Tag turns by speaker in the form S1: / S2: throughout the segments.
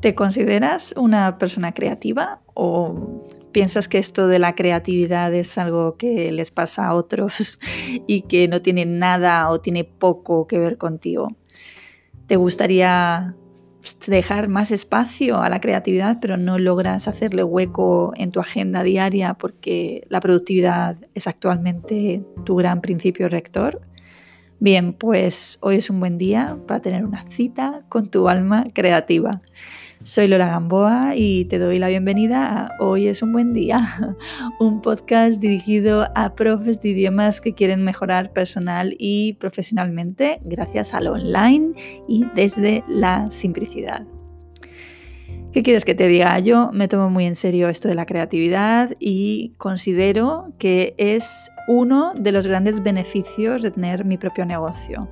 S1: ¿Te consideras una persona creativa o piensas que esto de la creatividad es algo que les pasa a otros y que no tiene nada o tiene poco que ver contigo? ¿Te gustaría dejar más espacio a la creatividad pero no logras hacerle hueco en tu agenda diaria porque la productividad es actualmente tu gran principio rector? Bien, pues hoy es un buen día para tener una cita con tu alma creativa. Soy Lola Gamboa y te doy la bienvenida a Hoy es un buen día, un podcast dirigido a profes de idiomas que quieren mejorar personal y profesionalmente gracias al online y desde la simplicidad. ¿Qué quieres que te diga? Yo me tomo muy en serio esto de la creatividad y considero que es uno de los grandes beneficios de tener mi propio negocio.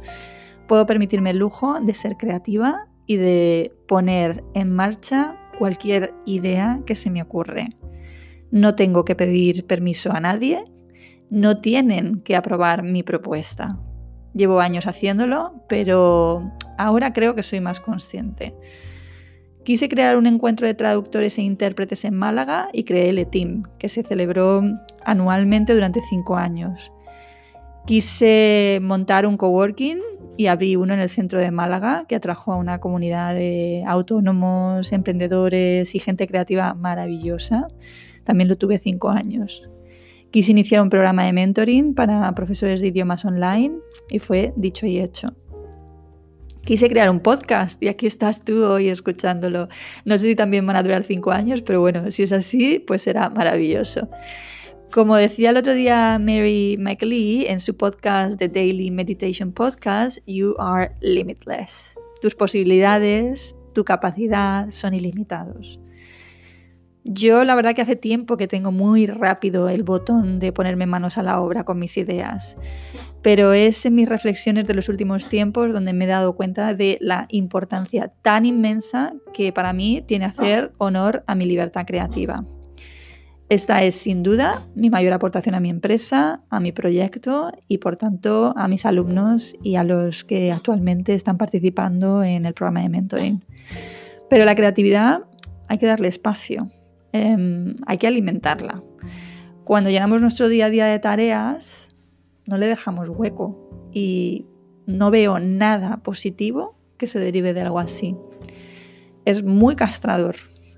S1: Puedo permitirme el lujo de ser creativa y de poner en marcha cualquier idea que se me ocurre. No tengo que pedir permiso a nadie, no tienen que aprobar mi propuesta. Llevo años haciéndolo, pero ahora creo que soy más consciente. Quise crear un encuentro de traductores e intérpretes en Málaga y creé el ETIM, que se celebró anualmente durante cinco años. Quise montar un coworking y abrí uno en el centro de Málaga que atrajo a una comunidad de autónomos, emprendedores y gente creativa maravillosa. También lo tuve cinco años. Quise iniciar un programa de mentoring para profesores de idiomas online y fue dicho y hecho. Quise crear un podcast y aquí estás tú hoy escuchándolo. No sé si también van a durar cinco años, pero bueno, si es así, pues será maravilloso. Como decía el otro día Mary McLee en su podcast The Daily Meditation Podcast, You are limitless. Tus posibilidades, tu capacidad son ilimitados. Yo la verdad que hace tiempo que tengo muy rápido el botón de ponerme manos a la obra con mis ideas, pero es en mis reflexiones de los últimos tiempos donde me he dado cuenta de la importancia tan inmensa que para mí tiene hacer honor a mi libertad creativa. Esta es sin duda mi mayor aportación a mi empresa, a mi proyecto y por tanto a mis alumnos y a los que actualmente están participando en el programa de mentoring. Pero la creatividad hay que darle espacio, em, hay que alimentarla. Cuando llenamos nuestro día a día de tareas, no le dejamos hueco y no veo nada positivo que se derive de algo así. Es muy castrador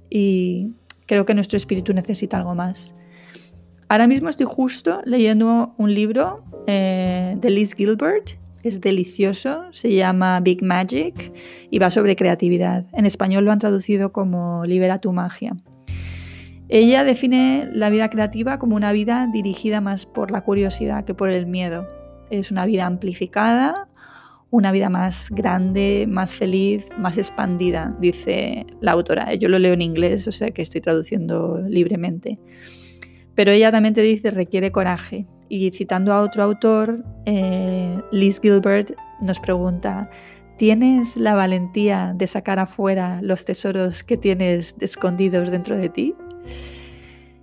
S1: y Creo que nuestro espíritu necesita algo más. Ahora mismo estoy justo leyendo un libro eh, de Liz Gilbert. Es delicioso, se llama Big Magic y va sobre creatividad. En español lo han traducido como Libera tu magia. Ella define la vida creativa como una vida dirigida más por la curiosidad que por el miedo. Es una vida amplificada, una vida más grande, más feliz, más expandida, dice la autora. Yo lo leo en inglés, o sea que estoy traduciendo libremente. Pero ella también te dice requiere coraje. Y citando a otro autor, eh, Liz Gilbert nos pregunta, ¿tienes la valentía de sacar afuera los tesoros que tienes escondidos dentro de ti?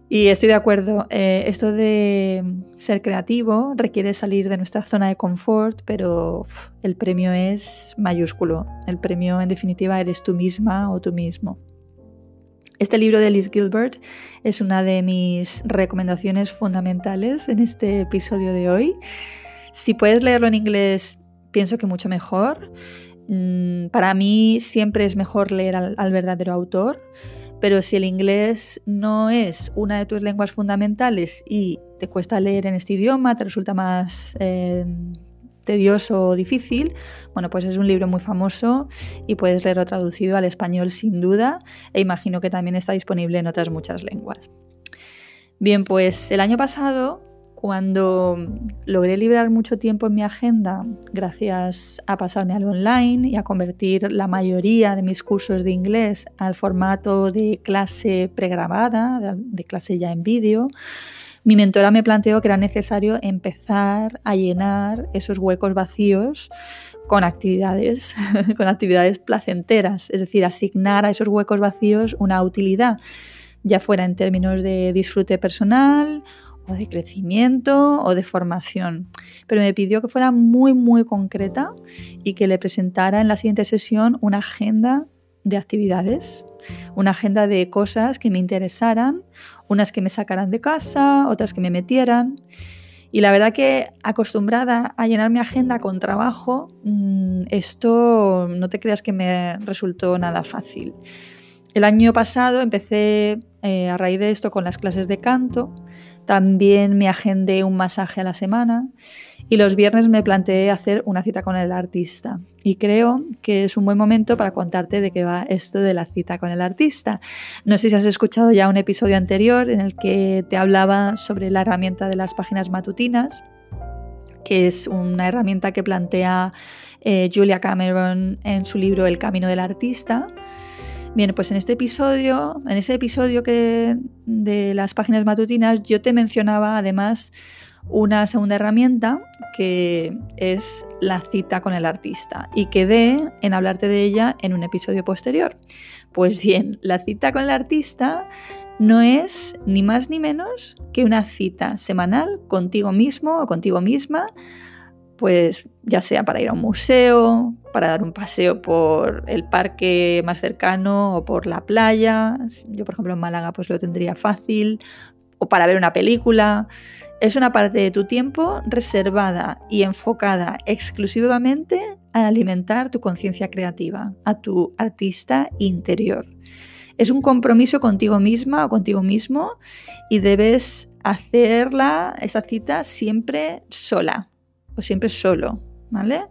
S1: Y estoy de acuerdo, eh, esto de ser creativo requiere salir de nuestra zona de confort, pero el premio es mayúsculo. El premio en definitiva eres tú misma o tú mismo. Este libro de Liz Gilbert es una de mis recomendaciones fundamentales en este episodio de hoy. Si puedes leerlo en inglés, pienso que mucho mejor. Mm, para mí siempre es mejor leer al verdadero autor pero si el inglés no es una de tus lenguas fundamentales y te cuesta leer en este idioma, te resulta más eh, tedioso o difícil, bueno, pues es un libro muy famoso y puedes leerlo traducido al español sin duda e imagino que también está disponible en otras muchas lenguas. Bien, pues el año pasado cuando logré liberar mucho tiempo en mi agenda gracias a pasarme al online y a convertir la mayoría de mis cursos de inglés al formato de clase pregrabada, de clase ya en vídeo, mi mentora me planteó que era necesario empezar a llenar esos huecos vacíos con actividades, con actividades placenteras, es decir, asignar a esos huecos vacíos una utilidad, ya fuera en términos de disfrute personal de crecimiento o de formación. Pero me pidió que fuera muy, muy concreta y que le presentara en la siguiente sesión una agenda de actividades, una agenda de cosas que me interesaran, unas que me sacaran de casa, otras que me metieran. Y la verdad que acostumbrada a llenar mi agenda con trabajo, mm, esto no te creas que me resultó nada fácil. El año pasado empecé eh, a raíz de esto con las clases de canto también me agendé un masaje a la semana y los viernes me planteé hacer una cita con el artista. Y creo que es un buen momento para contarte de qué va esto de la cita con el artista. No sé si has escuchado ya un episodio anterior en el que te hablaba sobre la herramienta de las páginas matutinas, que es una herramienta que plantea eh, Julia Cameron en su libro El Camino del Artista. Bien, pues en este episodio, en ese episodio que, de las páginas matutinas, yo te mencionaba además una segunda herramienta que es la cita con el artista y quedé en hablarte de ella en un episodio posterior. Pues bien, la cita con el artista no es ni más ni menos que una cita semanal contigo mismo o contigo misma pues ya sea para ir a un museo, para dar un paseo por el parque más cercano o por la playa. Yo, por ejemplo, en Málaga pues lo tendría fácil, o para ver una película. Es una parte de tu tiempo reservada y enfocada exclusivamente a alimentar tu conciencia creativa, a tu artista interior. Es un compromiso contigo misma o contigo mismo y debes hacerla, esa cita, siempre sola, o siempre solo, ¿vale?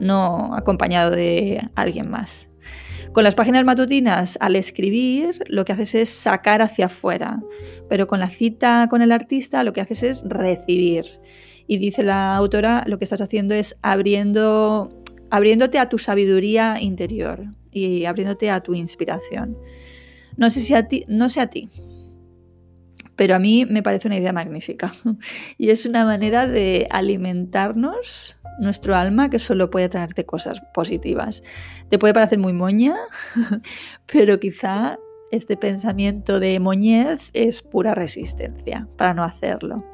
S1: No acompañado de alguien más. Con las páginas matutinas, al escribir, lo que haces es sacar hacia afuera, pero con la cita con el artista, lo que haces es recibir. Y dice la autora, lo que estás haciendo es abriendo, abriéndote a tu sabiduría interior y abriéndote a tu inspiración. No sé si a ti, no sé a ti, pero a mí me parece una idea magnífica. Y es una manera de alimentarnos nuestro alma que solo puede traerte cosas positivas. Te puede parecer muy moña, pero quizá este pensamiento de moñez es pura resistencia para no hacerlo.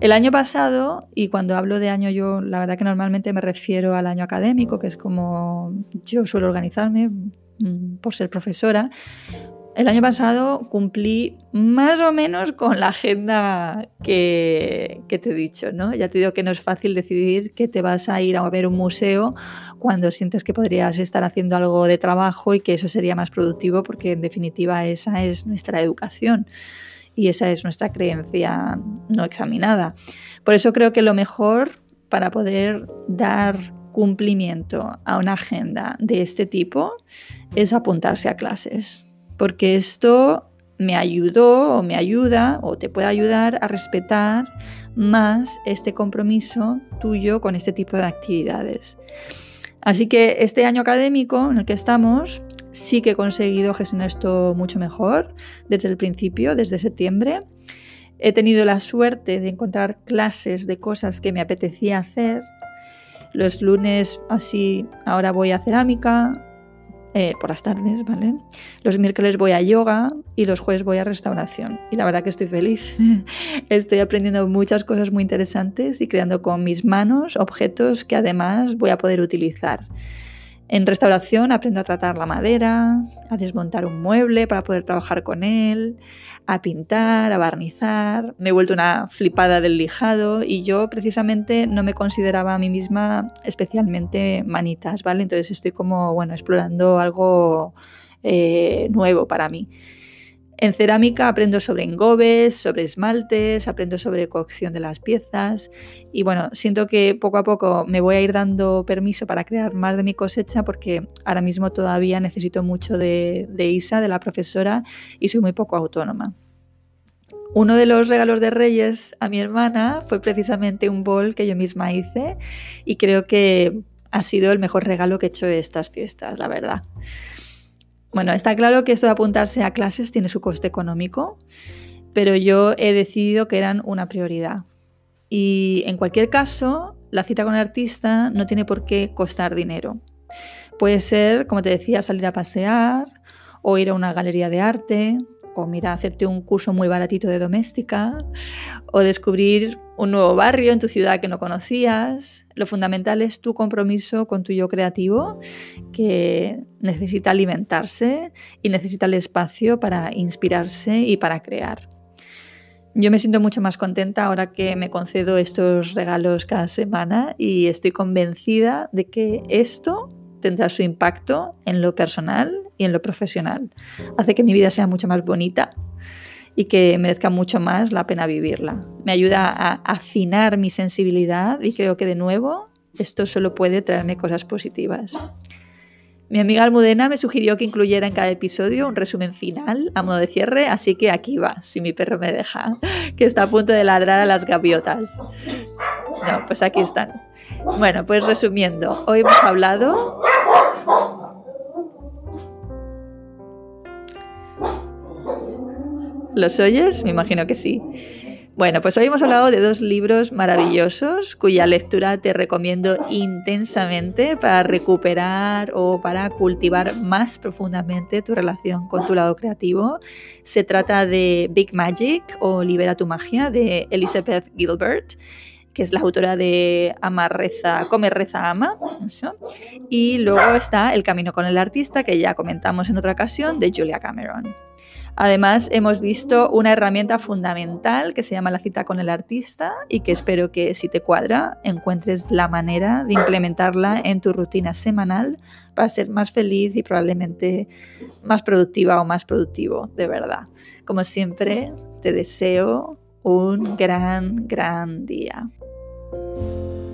S1: El año pasado, y cuando hablo de año yo la verdad que normalmente me refiero al año académico, que es como yo suelo organizarme mm, por ser profesora, el año pasado cumplí más o menos con la agenda que, te he dicho, ¿no? Ya te digo que no es fácil decidir que te vas a ir a ver un museo cuando sientes que podrías estar haciendo algo de trabajo y que eso sería más productivo porque en definitiva esa es nuestra educación y esa es nuestra creencia no examinada. Por eso creo que lo mejor para poder dar cumplimiento a una agenda de este tipo es apuntarse a clases porque esto me ayudó o me ayuda o te puede ayudar a respetar más este compromiso tuyo con este tipo de actividades. Así que este año académico en el que estamos, sí que he conseguido gestionar esto mucho mejor desde el principio, desde septiembre. He tenido la suerte de encontrar clases de cosas que me apetecía hacer. Los lunes así, ahora voy a cerámica, eh, por las tardes, ¿vale? Los miércoles voy a yoga y los jueves voy a restauración. Y la verdad que estoy feliz. estoy aprendiendo muchas cosas muy interesantes y creando con mis manos objetos que además voy a poder utilizar. En restauración aprendo a tratar la madera, a desmontar un mueble para poder trabajar con él, a pintar, a barnizar. Me he vuelto una flipada del lijado y yo precisamente no me consideraba a mí misma especialmente manitas, ¿vale? Entonces estoy como, bueno, explorando algo eh, nuevo para mí. En cerámica aprendo sobre engobes, sobre esmaltes, aprendo sobre cocción de las piezas y bueno, siento que poco a poco me voy a ir dando permiso para crear más de mi cosecha porque ahora mismo todavía necesito mucho de, Isa, de la profesora, y soy muy poco autónoma. Uno de los regalos de Reyes a mi hermana fue precisamente un bol que yo misma hice y creo que ha sido el mejor regalo que he hecho estas fiestas, la verdad. Bueno, está claro que esto de apuntarse a clases tiene su coste económico, pero yo he decidido que eran una prioridad. Y en cualquier caso, la cita con el artista no tiene por qué costar dinero. Puede ser, como te decía, salir a pasear o ir a una galería de arte o mira, hacerte un curso muy baratito de doméstica, o descubrir un nuevo barrio en tu ciudad que no conocías. Lo fundamental es tu compromiso con tu yo creativo, que necesita alimentarse y necesita el espacio para inspirarse y para crear. Yo me siento mucho más contenta ahora que me concedo estos regalos cada semana y estoy convencida de que esto tendrá su impacto en lo personal y en lo profesional. Hace que mi vida sea mucho más bonita y que merezca mucho más la pena vivirla. Me ayuda a afinar mi sensibilidad y creo que de nuevo esto solo puede traerme cosas positivas. Mi amiga Almudena me sugirió que incluyera en cada episodio un resumen final a modo de cierre, así que aquí va, si mi perro me deja, que está a punto de ladrar a las gaviotas. No, pues aquí están. Bueno, pues resumiendo, hoy hemos hablado ¿Los oyes? Me imagino que sí. Bueno, pues hoy hemos hablado de dos libros maravillosos cuya lectura te recomiendo intensamente para recuperar o para cultivar más profundamente tu relación con tu lado creativo. Se trata de Big Magic o Libera tu magia de Elizabeth Gilbert que es la autora de Ama, Reza, Come, Reza, Ama. Y luego está El Camino con el Artista, que ya comentamos en otra ocasión, de Julia Cameron. Además, hemos visto una herramienta fundamental que se llama la cita con el artista y que espero que si te cuadra encuentres la manera de implementarla en tu rutina semanal para ser más feliz y probablemente más productiva o más productivo, de verdad. Como siempre, te deseo un gran, gran día. Thank you.